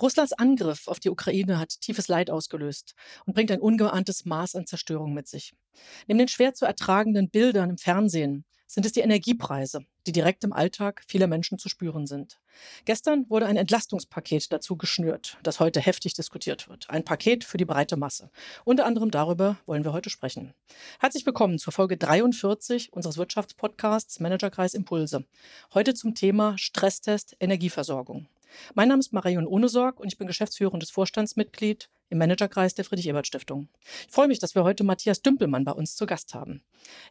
Russlands Angriff auf die Ukraine hat tiefes Leid ausgelöst und bringt ein ungeahntes Maß an Zerstörung mit sich. Neben den schwer zu ertragenden Bildern im Fernsehen sind es die Energiepreise, die direkt im Alltag vieler Menschen zu spüren sind. Gestern wurde ein Entlastungspaket dazu geschnürt, das heute heftig diskutiert wird. Ein Paket für die breite Masse. Unter anderem darüber wollen wir heute sprechen. Herzlich willkommen zur Folge 43 unseres Wirtschaftspodcasts Managerkreis Impulse. Heute zum Thema Stresstest Energieversorgung. Mein Name ist Marion Ohnesorg und ich bin geschäftsführendes Vorstandsmitglied im Managerkreis der Friedrich-Ebert-Stiftung. Ich freue mich, dass wir heute Matthias Dümpelmann bei uns zu Gast haben.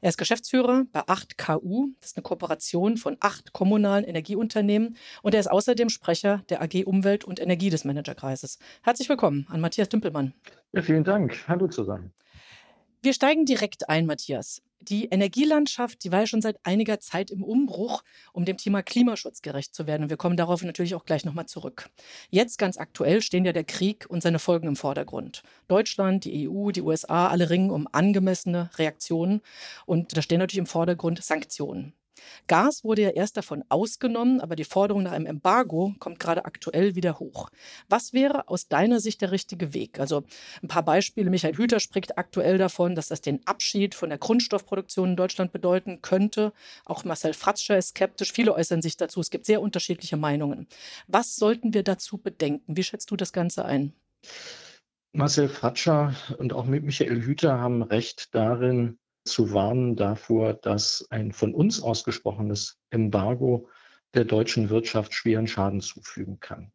Er ist Geschäftsführer bei 8KU, das ist eine Kooperation von acht kommunalen Energieunternehmen und er ist außerdem Sprecher der AG Umwelt und Energie des Managerkreises. Herzlich willkommen an Matthias Dümpelmann. Ja, vielen Dank. Hallo zusammen. Wir steigen direkt ein, Matthias. Die Energielandschaft, die war ja schon seit einiger Zeit im Umbruch, um dem Thema Klimaschutz gerecht zu werden. Und wir kommen darauf natürlich auch gleich nochmal zurück. Jetzt ganz aktuell stehen ja der Krieg und seine Folgen im Vordergrund. Deutschland, die EU, die USA, alle ringen um angemessene Reaktionen. Und da stehen natürlich im Vordergrund Sanktionen. Gas wurde ja erst davon ausgenommen, aber die Forderung nach einem Embargo kommt gerade aktuell wieder hoch. Was wäre aus deiner Sicht der richtige Weg? Also ein paar Beispiele. Michael Hüter spricht aktuell davon, dass das den Abschied von der Grundstoffproduktion in Deutschland bedeuten könnte. Auch Marcel Fratscher ist skeptisch. Viele äußern sich dazu. Es gibt sehr unterschiedliche Meinungen. Was sollten wir dazu bedenken? Wie schätzt du das Ganze ein? Marcel Fratscher und auch Michael Hüter haben recht darin, zu warnen davor, dass ein von uns ausgesprochenes Embargo der deutschen Wirtschaft schweren Schaden zufügen kann.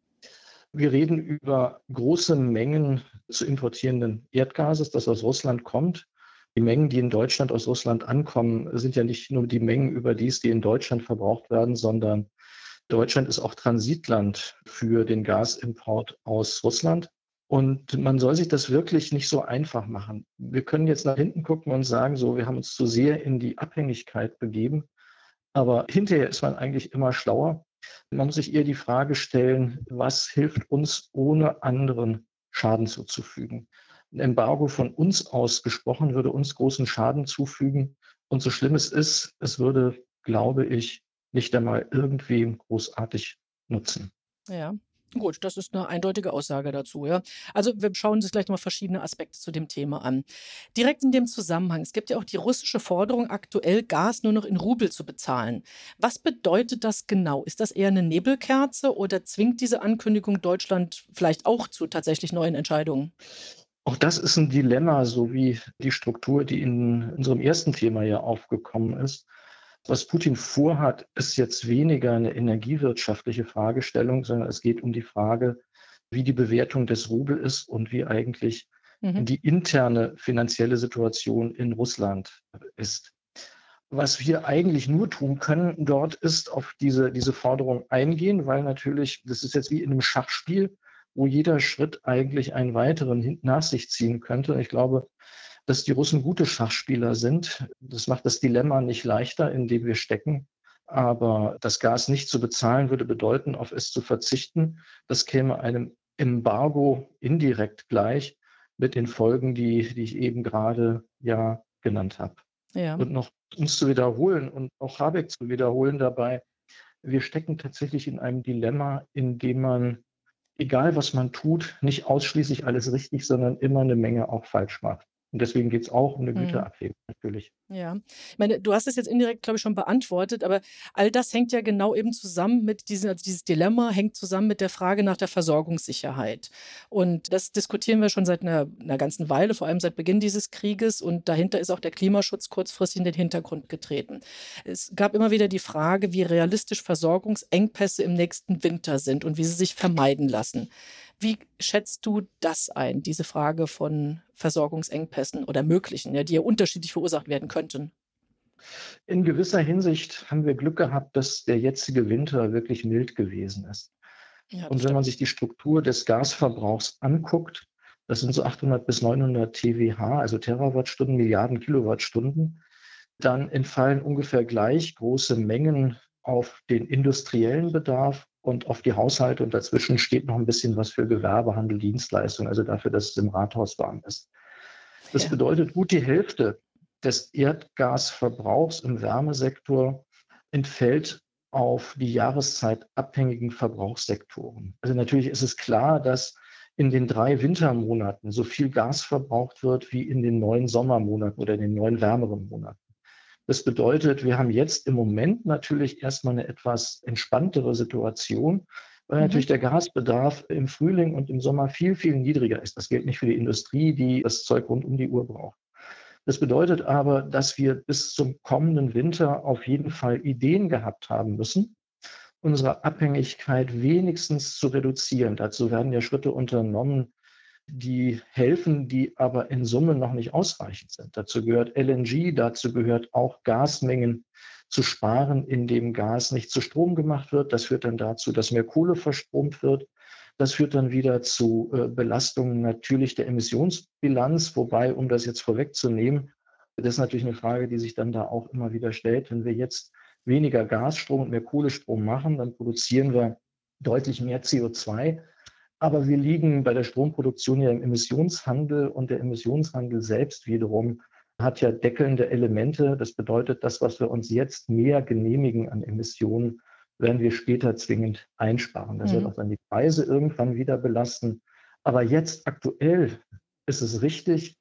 Wir reden über große Mengen zu importierenden Erdgases, das aus Russland kommt. Die Mengen, die in Deutschland aus Russland ankommen, sind ja nicht nur die Mengen überdies, die in Deutschland verbraucht werden, sondern Deutschland ist auch Transitland für den Gasimport aus Russland. Und man soll sich das wirklich nicht so einfach machen. Wir können jetzt nach hinten gucken und sagen, so, wir haben uns zu sehr in die Abhängigkeit begeben. Aber hinterher ist man eigentlich immer schlauer. Man muss sich eher die Frage stellen, was hilft uns, ohne anderen Schaden zuzufügen? Ein Embargo von uns aus gesprochen würde uns großen Schaden zufügen. Und so schlimm es ist, es würde, glaube ich, nicht einmal irgendwem großartig nutzen. Ja, Gut, das ist eine eindeutige Aussage dazu, ja. Also wir schauen uns gleich nochmal verschiedene Aspekte zu dem Thema an. Direkt in dem Zusammenhang, es gibt ja auch die russische Forderung, aktuell Gas nur noch in Rubel zu bezahlen. Was bedeutet das genau? Ist das eher eine Nebelkerze oder zwingt diese Ankündigung Deutschland vielleicht auch zu tatsächlich neuen Entscheidungen? Auch das ist ein Dilemma, so wie die Struktur, die in unserem ersten Thema ja aufgekommen ist. Was Putin vorhat, ist jetzt weniger eine energiewirtschaftliche Fragestellung, sondern es geht um die Frage, wie die Bewertung des Rubel ist und wie eigentlich mhm. die interne finanzielle Situation in Russland ist. Was wir eigentlich nur tun können dort, ist auf diese, diese Forderung eingehen, weil natürlich, das ist jetzt wie in einem Schachspiel, wo jeder Schritt eigentlich einen weiteren nach sich ziehen könnte. Ich glaube, dass die Russen gute Schachspieler sind. Das macht das Dilemma nicht leichter, in dem wir stecken. Aber das Gas nicht zu bezahlen, würde bedeuten, auf es zu verzichten. Das käme einem Embargo indirekt gleich mit den Folgen, die, die ich eben gerade ja genannt habe. Ja. Und noch uns zu wiederholen und auch Habeck zu wiederholen dabei, wir stecken tatsächlich in einem Dilemma, in dem man, egal was man tut, nicht ausschließlich alles richtig, sondern immer eine Menge auch falsch macht. Und deswegen geht es auch um eine mhm. Güterabwägung natürlich. Ja, ich meine, du hast es jetzt indirekt, glaube ich, schon beantwortet, aber all das hängt ja genau eben zusammen mit diesem, also dieses Dilemma hängt zusammen mit der Frage nach der Versorgungssicherheit. Und das diskutieren wir schon seit einer, einer ganzen Weile, vor allem seit Beginn dieses Krieges. Und dahinter ist auch der Klimaschutz kurzfristig in den Hintergrund getreten. Es gab immer wieder die Frage, wie realistisch Versorgungsengpässe im nächsten Winter sind und wie sie sich vermeiden lassen. Wie schätzt du das ein, diese Frage von Versorgungsengpässen oder möglichen, ja, die ja unterschiedlich verursacht werden könnten? In gewisser Hinsicht haben wir Glück gehabt, dass der jetzige Winter wirklich mild gewesen ist. Ja, Und wenn stimmt. man sich die Struktur des Gasverbrauchs anguckt, das sind so 800 bis 900 TWH, also Terawattstunden, Milliarden Kilowattstunden, dann entfallen ungefähr gleich große Mengen auf den industriellen Bedarf und auf die Haushalte und dazwischen steht noch ein bisschen was für Gewerbehandel, Dienstleistung, also dafür, dass es im Rathaus warm ist. Das ja. bedeutet, gut die Hälfte des Erdgasverbrauchs im Wärmesektor entfällt auf die Jahreszeit abhängigen Verbrauchssektoren. Also natürlich ist es klar, dass in den drei Wintermonaten so viel Gas verbraucht wird wie in den neun Sommermonaten oder in den neun wärmeren Monaten. Das bedeutet, wir haben jetzt im Moment natürlich erstmal eine etwas entspanntere Situation, weil mhm. natürlich der Gasbedarf im Frühling und im Sommer viel, viel niedriger ist. Das gilt nicht für die Industrie, die das Zeug rund um die Uhr braucht. Das bedeutet aber, dass wir bis zum kommenden Winter auf jeden Fall Ideen gehabt haben müssen, unsere Abhängigkeit wenigstens zu reduzieren. Dazu werden ja Schritte unternommen, die helfen, die aber in Summe noch nicht ausreichend sind. Dazu gehört LNG, dazu gehört auch Gasmengen zu sparen, indem Gas nicht zu Strom gemacht wird. Das führt dann dazu, dass mehr Kohle verstromt wird. Das führt dann wieder zu äh, Belastungen natürlich der Emissionsbilanz, wobei, um das jetzt vorwegzunehmen, das ist natürlich eine Frage, die sich dann da auch immer wieder stellt. Wenn wir jetzt weniger Gasstrom und mehr Kohlestrom machen, dann produzieren wir deutlich mehr CO2. Aber wir liegen bei der Stromproduktion ja im Emissionshandel und der Emissionshandel selbst wiederum hat ja deckelnde Elemente. Das bedeutet, das, was wir uns jetzt mehr genehmigen an Emissionen, werden wir später zwingend einsparen. Das mhm. wird auch dann die Preise irgendwann wieder belasten. Aber jetzt aktuell ist es richtig,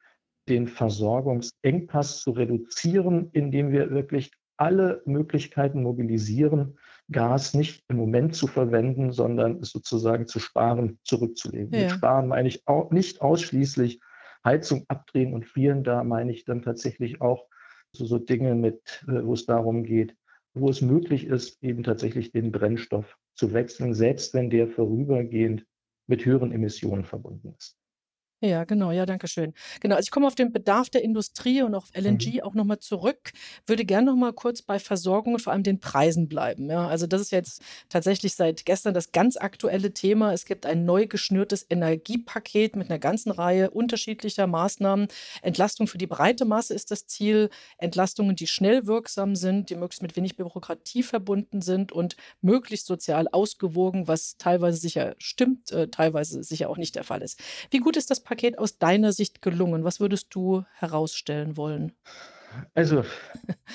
den Versorgungsengpass zu reduzieren, indem wir wirklich alle Möglichkeiten mobilisieren, Gas nicht im Moment zu verwenden, sondern es sozusagen zu sparen, zurückzulegen. Ja. Mit sparen meine ich auch nicht ausschließlich Heizung abdrehen und frieren. Da meine ich dann tatsächlich auch so, so Dinge mit, äh, wo es darum geht, wo es möglich ist, eben tatsächlich den Brennstoff zu wechseln, selbst wenn der vorübergehend mit höheren Emissionen verbunden ist. Ja, genau, ja, danke schön. Genau, also ich komme auf den Bedarf der Industrie und auf LNG mhm. auch nochmal zurück. Würde gerne nochmal kurz bei Versorgung und vor allem den Preisen bleiben. Ja, also das ist jetzt tatsächlich seit gestern das ganz aktuelle Thema. Es gibt ein neu geschnürtes Energiepaket mit einer ganzen Reihe unterschiedlicher Maßnahmen. Entlastung für die breite Masse ist das Ziel. Entlastungen, die schnell wirksam sind, die möglichst mit wenig Bürokratie verbunden sind und möglichst sozial ausgewogen, was teilweise sicher stimmt, äh, teilweise sicher auch nicht der Fall ist. Wie gut ist das Paket aus deiner Sicht gelungen? Was würdest du herausstellen wollen? Also,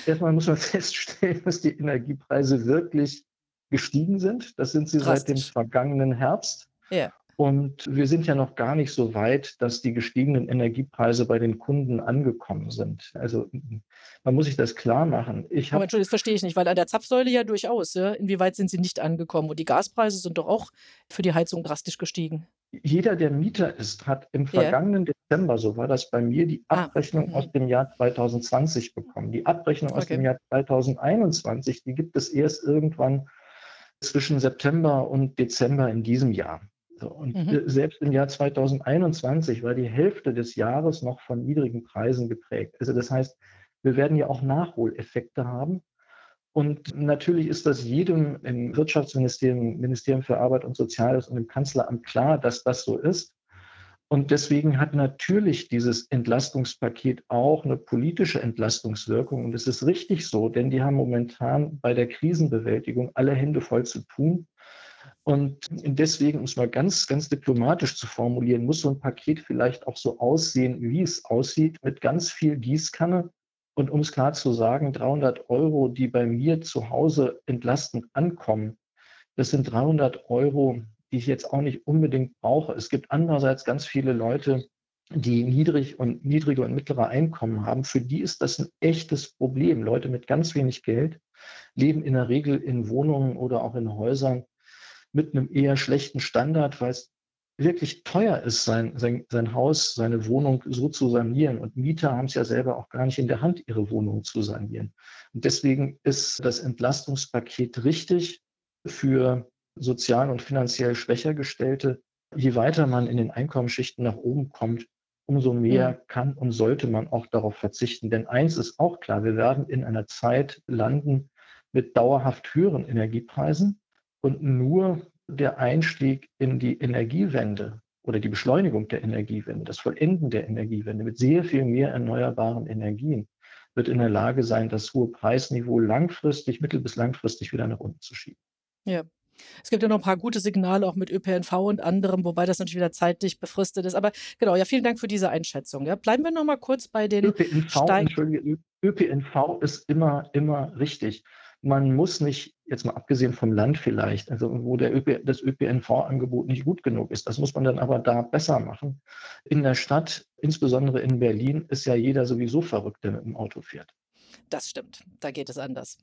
erstmal muss man feststellen, dass die Energiepreise wirklich gestiegen sind. Das sind sie Drastisch. seit dem vergangenen Herbst. Ja. Und wir sind ja noch gar nicht so weit, dass die gestiegenen Energiepreise bei den Kunden angekommen sind. Also man muss sich das klar machen. Ich Aber Entschuldigung, das verstehe ich nicht, weil an der Zapfsäule ja durchaus. Ja? Inwieweit sind sie nicht angekommen? Und die Gaspreise sind doch auch für die Heizung drastisch gestiegen jeder, der Mieter ist, hat im vergangenen ja. Dezember, so war das bei mir, die Abrechnung ah, aus dem Jahr 2020 bekommen. Die Abrechnung okay. aus dem Jahr 2021, die gibt es erst irgendwann zwischen September und Dezember in diesem Jahr. So, und mhm. selbst im Jahr 2021 war die Hälfte des Jahres noch von niedrigen Preisen geprägt. Also das heißt, wir werden ja auch Nachholeffekte haben. Und natürlich ist das jedem im Wirtschaftsministerium, Ministerium für Arbeit und Soziales und im Kanzleramt klar, dass das so ist. Und deswegen hat natürlich dieses Entlastungspaket auch eine politische Entlastungswirkung. Und es ist richtig so, denn die haben momentan bei der Krisenbewältigung alle Hände voll zu tun. Und deswegen, um es mal ganz, ganz diplomatisch zu formulieren, muss so ein Paket vielleicht auch so aussehen, wie es aussieht, mit ganz viel Gießkanne und um es klar zu sagen, 300 Euro, die bei mir zu Hause entlastend ankommen, das sind 300 Euro, die ich jetzt auch nicht unbedingt brauche. Es gibt andererseits ganz viele Leute, die niedrig und niedrige und mittlere Einkommen haben. Für die ist das ein echtes Problem. Leute mit ganz wenig Geld leben in der Regel in Wohnungen oder auch in Häusern mit einem eher schlechten Standard, weil es wirklich teuer ist, sein, sein, sein Haus, seine Wohnung so zu sanieren. Und Mieter haben es ja selber auch gar nicht in der Hand, ihre Wohnung zu sanieren. Und deswegen ist das Entlastungspaket richtig für sozial und finanziell schwächer gestellte. Je weiter man in den Einkommensschichten nach oben kommt, umso mehr ja. kann und sollte man auch darauf verzichten. Denn eins ist auch klar, wir werden in einer Zeit landen mit dauerhaft höheren Energiepreisen. Und nur der Einstieg in die Energiewende oder die Beschleunigung der Energiewende, das Vollenden der Energiewende mit sehr viel mehr erneuerbaren Energien wird in der Lage sein, das hohe Preisniveau langfristig, mittel- bis langfristig wieder nach unten zu schieben. Ja. Es gibt ja noch ein paar gute Signale auch mit ÖPNV und anderem, wobei das natürlich wieder zeitlich befristet ist. Aber genau, ja, vielen Dank für diese Einschätzung. Ja, bleiben wir noch mal kurz bei den ÖPNV, Entschuldige, ÖPNV ist immer, immer richtig. Man muss nicht, jetzt mal abgesehen vom Land vielleicht, also wo der ÖP, das ÖPNV-Angebot nicht gut genug ist, das muss man dann aber da besser machen. In der Stadt, insbesondere in Berlin, ist ja jeder sowieso verrückt, der mit dem Auto fährt. Das stimmt, da geht es anders.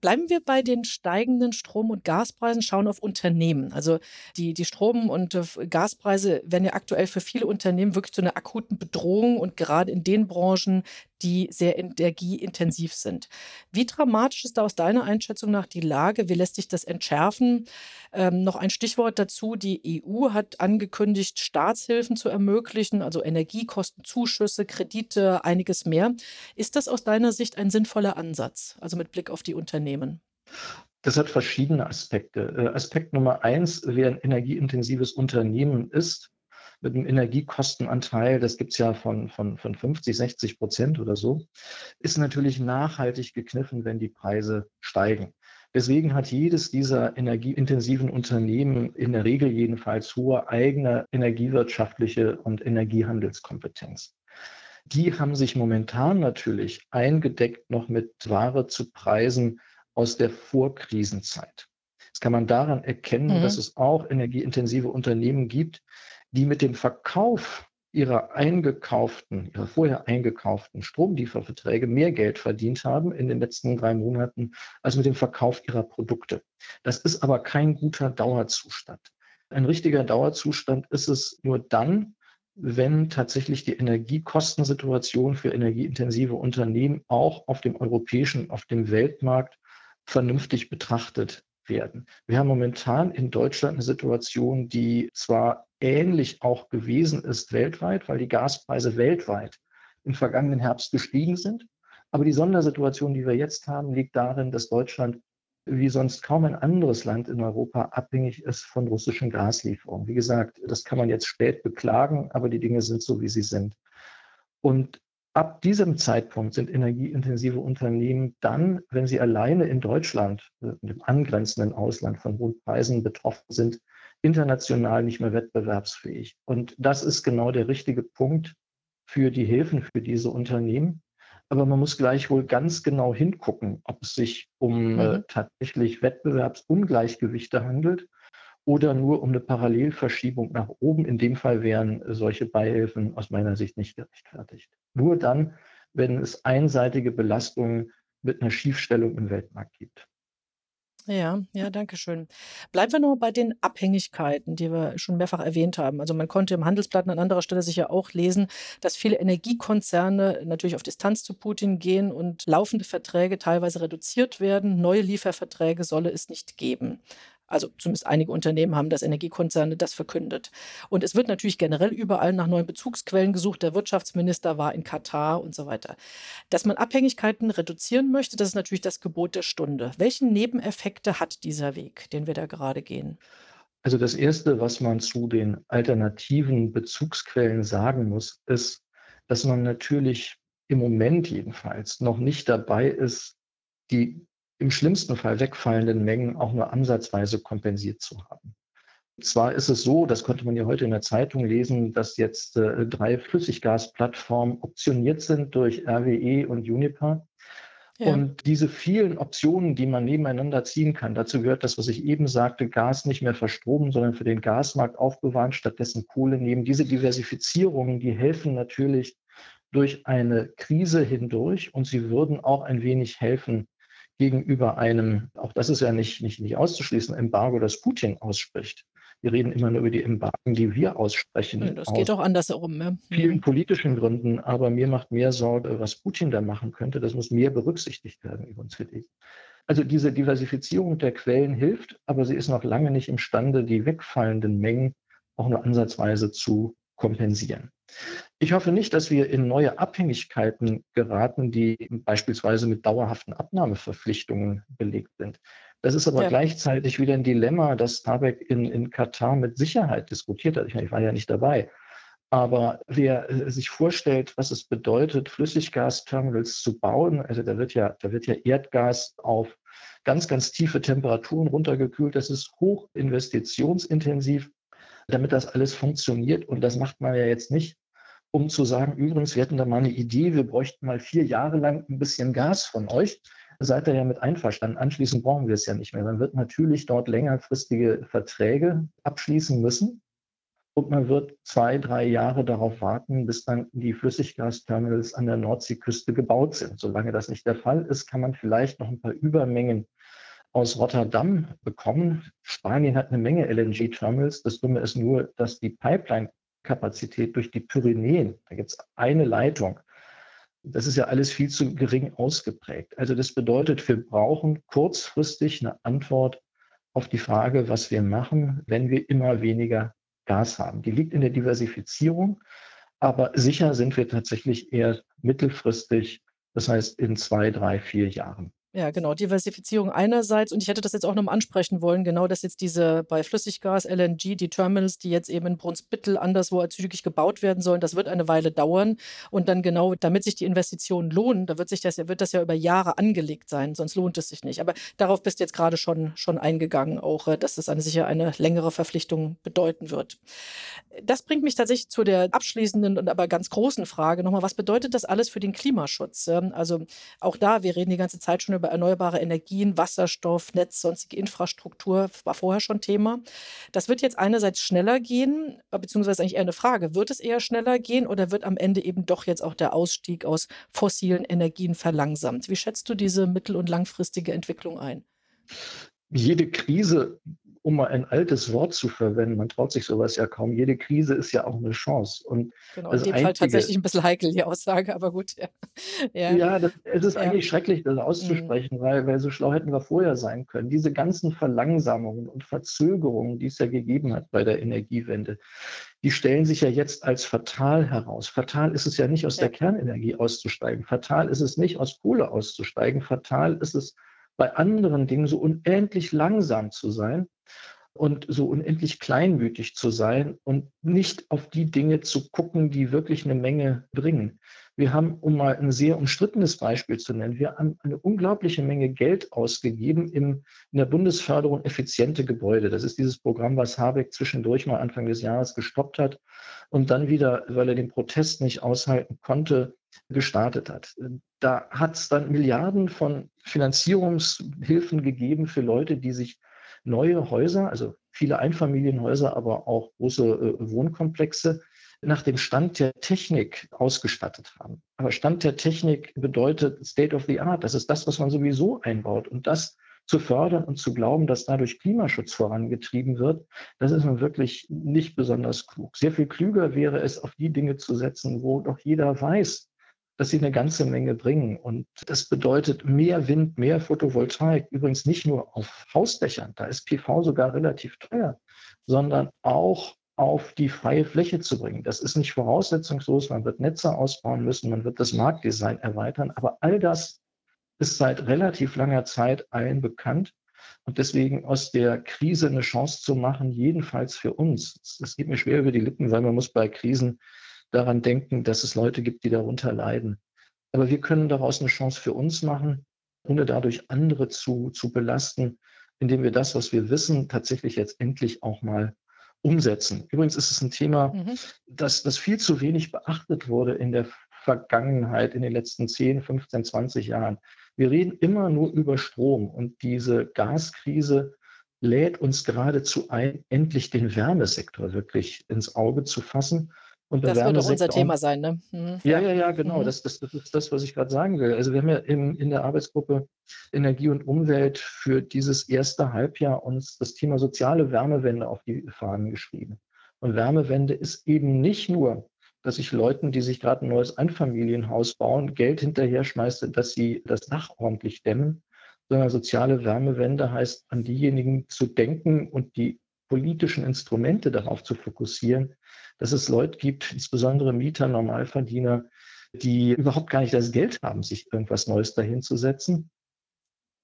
Bleiben wir bei den steigenden Strom- und Gaspreisen, schauen auf Unternehmen. Also die, die Strom- und äh, Gaspreise werden ja aktuell für viele Unternehmen wirklich zu einer akuten Bedrohung und gerade in den Branchen, die sehr energieintensiv sind. Wie dramatisch ist da aus deiner Einschätzung nach die Lage? Wie lässt sich das entschärfen? Ähm, noch ein Stichwort dazu. Die EU hat angekündigt, Staatshilfen zu ermöglichen, also Energiekostenzuschüsse, Kredite, einiges mehr. Ist das aus deiner Sicht ein sinnvoller Ansatz, also mit Blick auf die Unternehmen? Das hat verschiedene Aspekte. Äh, Aspekt Nummer eins, wer ein energieintensives Unternehmen ist, mit einem Energiekostenanteil, das gibt es ja von, von, von 50, 60 Prozent oder so, ist natürlich nachhaltig gekniffen, wenn die Preise steigen. Deswegen hat jedes dieser energieintensiven Unternehmen in der Regel jedenfalls hohe eigene energiewirtschaftliche und Energiehandelskompetenz. Die haben sich momentan natürlich eingedeckt noch mit Ware zu Preisen aus der Vorkrisenzeit. Das kann man daran erkennen, mhm. dass es auch energieintensive Unternehmen gibt, die mit dem Verkauf ihrer eingekauften, ihrer vorher eingekauften Stromlieferverträge mehr Geld verdient haben in den letzten drei Monaten als mit dem Verkauf ihrer Produkte. Das ist aber kein guter Dauerzustand. Ein richtiger Dauerzustand ist es nur dann, wenn tatsächlich die Energiekostensituation für energieintensive Unternehmen auch auf dem europäischen, auf dem Weltmarkt vernünftig betrachtet werden. Wir haben momentan in Deutschland eine Situation, die zwar ähnlich auch gewesen ist weltweit, weil die Gaspreise weltweit im vergangenen Herbst gestiegen sind. Aber die Sondersituation, die wir jetzt haben, liegt darin, dass Deutschland wie sonst kaum ein anderes Land in Europa abhängig ist von russischen Gaslieferungen. Wie gesagt, das kann man jetzt spät beklagen, aber die Dinge sind so, wie sie sind. Und ab diesem Zeitpunkt sind energieintensive Unternehmen dann, wenn sie alleine in Deutschland, äh, im angrenzenden Ausland von hohen Preisen betroffen sind, international nicht mehr wettbewerbsfähig. Und das ist genau der richtige Punkt für die Hilfen für diese Unternehmen. Aber man muss gleichwohl ganz genau hingucken, ob es sich um äh, mhm. äh, tatsächlich Wettbewerbsungleichgewichte handelt oder nur um eine Parallelverschiebung nach oben. In dem Fall wären solche Beihilfen aus meiner Sicht nicht gerechtfertigt. Nur dann, wenn es einseitige Belastungen mit einer Schiefstellung im Weltmarkt gibt. Ja, ja, danke schön. Bleiben wir noch bei den Abhängigkeiten, die wir schon mehrfach erwähnt haben. Also man konnte im Handelsblatt an anderer Stelle sicher auch lesen, dass viele Energiekonzerne natürlich auf Distanz zu Putin gehen und laufende Verträge teilweise reduziert werden. Neue Lieferverträge solle es nicht geben. Also zumindest einige Unternehmen haben das, Energiekonzerne das verkündet. Und es wird natürlich generell überall nach neuen Bezugsquellen gesucht. Der Wirtschaftsminister war in Katar und so weiter. Dass man Abhängigkeiten reduzieren möchte, das ist natürlich das Gebot der Stunde. Welche Nebeneffekte hat dieser Weg, den wir da gerade gehen? Also das Erste, was man zu den alternativen Bezugsquellen sagen muss, ist, dass man natürlich im Moment jedenfalls noch nicht dabei ist, die im schlimmsten Fall wegfallenden Mengen auch nur ansatzweise kompensiert zu haben. Zwar ist es so, das konnte man ja heute in der Zeitung lesen, dass jetzt äh, drei Flüssiggasplattformen optioniert sind durch RWE und Uniper. Ja. Und diese vielen Optionen, die man nebeneinander ziehen kann, dazu gehört das, was ich eben sagte, Gas nicht mehr verstromen, sondern für den Gasmarkt aufbewahren, stattdessen Kohle nehmen. Diese Diversifizierungen, die helfen natürlich durch eine Krise hindurch und sie würden auch ein wenig helfen, gegenüber einem, auch das ist ja nicht, nicht, nicht auszuschließen, Embargo, das Putin ausspricht. Wir reden immer nur über die Embargen, die wir aussprechen. Ja, das geht auch andersherum. Ne? Vielen mhm. politischen Gründen, aber mir macht mehr Sorge, was Putin da machen könnte. Das muss mehr berücksichtigt werden, übrigens für dich. Also diese Diversifizierung der Quellen hilft, aber sie ist noch lange nicht imstande, die wegfallenden Mengen auch nur ansatzweise zu kompensieren. Ich hoffe nicht, dass wir in neue Abhängigkeiten geraten, die beispielsweise mit dauerhaften Abnahmeverpflichtungen belegt sind. Das ist aber ja. gleichzeitig wieder ein Dilemma, das Habeck in, in Katar mit Sicherheit diskutiert hat. Ich, meine, ich war ja nicht dabei. Aber wer äh, sich vorstellt, was es bedeutet, Flüssiggasterminals zu bauen, also da wird ja, da wird ja Erdgas auf ganz, ganz tiefe Temperaturen runtergekühlt. Das ist hoch investitionsintensiv damit das alles funktioniert. Und das macht man ja jetzt nicht, um zu sagen, übrigens, wir hätten da mal eine Idee, wir bräuchten mal vier Jahre lang ein bisschen Gas von euch. seid ihr ja mit einverstanden. Anschließend brauchen wir es ja nicht mehr. Man wird natürlich dort längerfristige Verträge abschließen müssen. Und man wird zwei, drei Jahre darauf warten, bis dann die Flüssiggasterminals an der Nordseeküste gebaut sind. Solange das nicht der Fall ist, kann man vielleicht noch ein paar Übermengen aus Rotterdam bekommen. Spanien hat eine Menge LNG-Terminals. Das Dumme ist nur, dass die Pipeline-Kapazität durch die Pyrenäen, da gibt es eine Leitung, das ist ja alles viel zu gering ausgeprägt. Also das bedeutet, wir brauchen kurzfristig eine Antwort auf die Frage, was wir machen, wenn wir immer weniger Gas haben. Die liegt in der Diversifizierung, aber sicher sind wir tatsächlich eher mittelfristig, das heißt in zwei, drei, vier Jahren. Ja, genau, Diversifizierung einerseits und ich hätte das jetzt auch noch mal ansprechen wollen, genau, dass jetzt diese bei Flüssiggas, LNG, die Terminals, die jetzt eben in Brunsbüttel anderswo zügig gebaut werden sollen, das wird eine Weile dauern und dann genau, damit sich die Investitionen lohnen, da wird sich das ja wird das ja über Jahre angelegt sein, sonst lohnt es sich nicht. Aber darauf bist du jetzt gerade schon schon eingegangen, auch äh, dass das eine sicher eine längere Verpflichtung bedeuten wird. Das bringt mich tatsächlich zu der abschließenden und aber ganz großen Frage nochmal, was bedeutet das alles für den Klimaschutz? Also auch da, wir reden die ganze Zeit schon über erneuerbare Energien, Wasserstoff, Netz, sonstige Infrastruktur, war vorher schon Thema. Das wird jetzt einerseits schneller gehen, beziehungsweise eigentlich eher eine Frage, wird es eher schneller gehen oder wird am Ende eben doch jetzt auch der Ausstieg aus fossilen Energien verlangsamt? Wie schätzt du diese mittel- und langfristige Entwicklung ein? Jede Krise um mal ein altes Wort zu verwenden, man traut sich sowas ja kaum, jede Krise ist ja auch eine Chance. Und genau, in dem Einzige, Fall tatsächlich ein bisschen heikel, die Aussage, aber gut. Ja, ja. ja das, es ist ja. eigentlich schrecklich, das auszusprechen, mhm. weil, weil so schlau hätten wir vorher sein können. Diese ganzen Verlangsamungen und Verzögerungen, die es ja gegeben hat bei der Energiewende, die stellen sich ja jetzt als fatal heraus. Fatal ist es ja nicht, aus ja. der Kernenergie auszusteigen. Fatal ist es nicht, aus Kohle auszusteigen. Fatal ist es, bei anderen Dingen so unendlich langsam zu sein und so unendlich kleinmütig zu sein und nicht auf die Dinge zu gucken, die wirklich eine Menge bringen. Wir haben, um mal ein sehr umstrittenes Beispiel zu nennen, wir haben eine unglaubliche Menge Geld ausgegeben im, in der Bundesförderung effiziente Gebäude. Das ist dieses Programm, was Habeck zwischendurch mal Anfang des Jahres gestoppt hat und dann wieder, weil er den Protest nicht aushalten konnte, gestartet hat. Da hat es dann Milliarden von Finanzierungshilfen gegeben für Leute, die sich neue Häuser, also viele Einfamilienhäuser, aber auch große äh, Wohnkomplexe nach dem Stand der Technik ausgestattet haben. Aber Stand der Technik bedeutet State of the Art. Das ist das, was man sowieso einbaut. Und das zu fördern und zu glauben, dass dadurch Klimaschutz vorangetrieben wird, das ist nun wirklich nicht besonders klug. Sehr viel klüger wäre es, auf die Dinge zu setzen, wo doch jeder weiß, dass sie eine ganze Menge bringen. Und das bedeutet mehr Wind, mehr Photovoltaik. Übrigens nicht nur auf Hausdächern, da ist PV sogar relativ teuer, sondern auch auf die freie Fläche zu bringen. Das ist nicht voraussetzungslos. Man wird Netze ausbauen müssen, man wird das Marktdesign erweitern. Aber all das ist seit relativ langer Zeit allen bekannt. Und deswegen aus der Krise eine Chance zu machen, jedenfalls für uns. Das geht mir schwer über die Lippen, weil man muss bei Krisen daran denken, dass es Leute gibt, die darunter leiden. Aber wir können daraus eine Chance für uns machen, ohne dadurch andere zu, zu belasten, indem wir das, was wir wissen, tatsächlich jetzt endlich auch mal umsetzen. Übrigens ist es ein Thema, mhm. das, das viel zu wenig beachtet wurde in der Vergangenheit, in den letzten 10, 15, 20 Jahren. Wir reden immer nur über Strom und diese Gaskrise lädt uns geradezu ein, endlich den Wärmesektor wirklich ins Auge zu fassen und das wird auch unser Thema sein, ne? Mhm. Ja, ja, ja, genau. Mhm. Das, das, das ist das, was ich gerade sagen will. Also wir haben ja im, in der Arbeitsgruppe Energie und Umwelt für dieses erste Halbjahr uns das Thema soziale Wärmewende auf die Fahnen geschrieben. Und Wärmewende ist eben nicht nur, dass ich Leuten, die sich gerade ein neues Einfamilienhaus bauen, Geld hinterher schmeiße, dass sie das Dach ordentlich dämmen, sondern soziale Wärmewende heißt, an diejenigen zu denken und die politischen Instrumente darauf zu fokussieren, dass es Leute gibt, insbesondere Mieter, Normalverdiener, die überhaupt gar nicht das Geld haben, sich irgendwas Neues dahinzusetzen.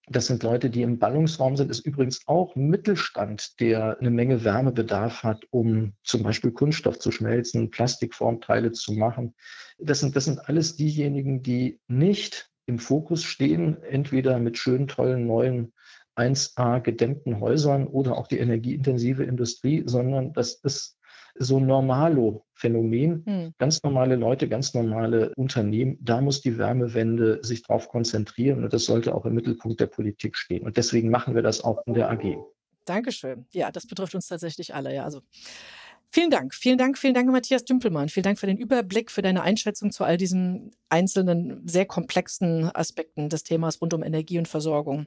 Das sind Leute, die im Ballungsraum sind, ist übrigens auch Mittelstand, der eine Menge Wärmebedarf hat, um zum Beispiel Kunststoff zu schmelzen, Plastikformteile zu machen. Das sind, das sind alles diejenigen, die nicht im Fokus stehen, entweder mit schönen, tollen neuen 1a gedämmten Häusern oder auch die energieintensive Industrie, sondern das ist so Normalo-Phänomen. Hm. Ganz normale Leute, ganz normale Unternehmen, da muss die Wärmewende sich drauf konzentrieren und das sollte auch im Mittelpunkt der Politik stehen. Und deswegen machen wir das auch in der AG. Dankeschön. Ja, das betrifft uns tatsächlich alle. Ja, also Vielen Dank, vielen Dank, vielen Dank, Matthias Dümpelmann. Vielen Dank für den Überblick, für deine Einschätzung zu all diesen einzelnen, sehr komplexen Aspekten des Themas rund um Energie und Versorgung.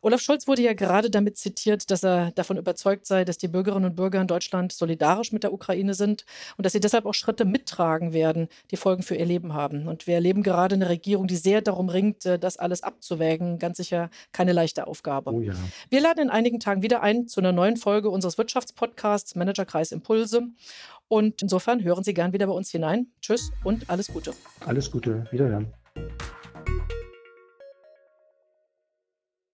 Olaf Scholz wurde ja gerade damit zitiert, dass er davon überzeugt sei, dass die Bürgerinnen und Bürger in Deutschland solidarisch mit der Ukraine sind und dass sie deshalb auch Schritte mittragen werden, die Folgen für ihr Leben haben. Und wir erleben gerade eine Regierung, die sehr darum ringt, äh, das alles abzuwägen. Ganz sicher keine leichte Aufgabe. Oh ja. Wir laden in einigen Tagen wieder ein zu einer neuen Folge unseres Wirtschaftspodcasts Managerkreis Impulse. Und insofern hören Sie gern wieder bei uns hinein. Tschüss und alles Gute. Alles Gute. Wiederhören.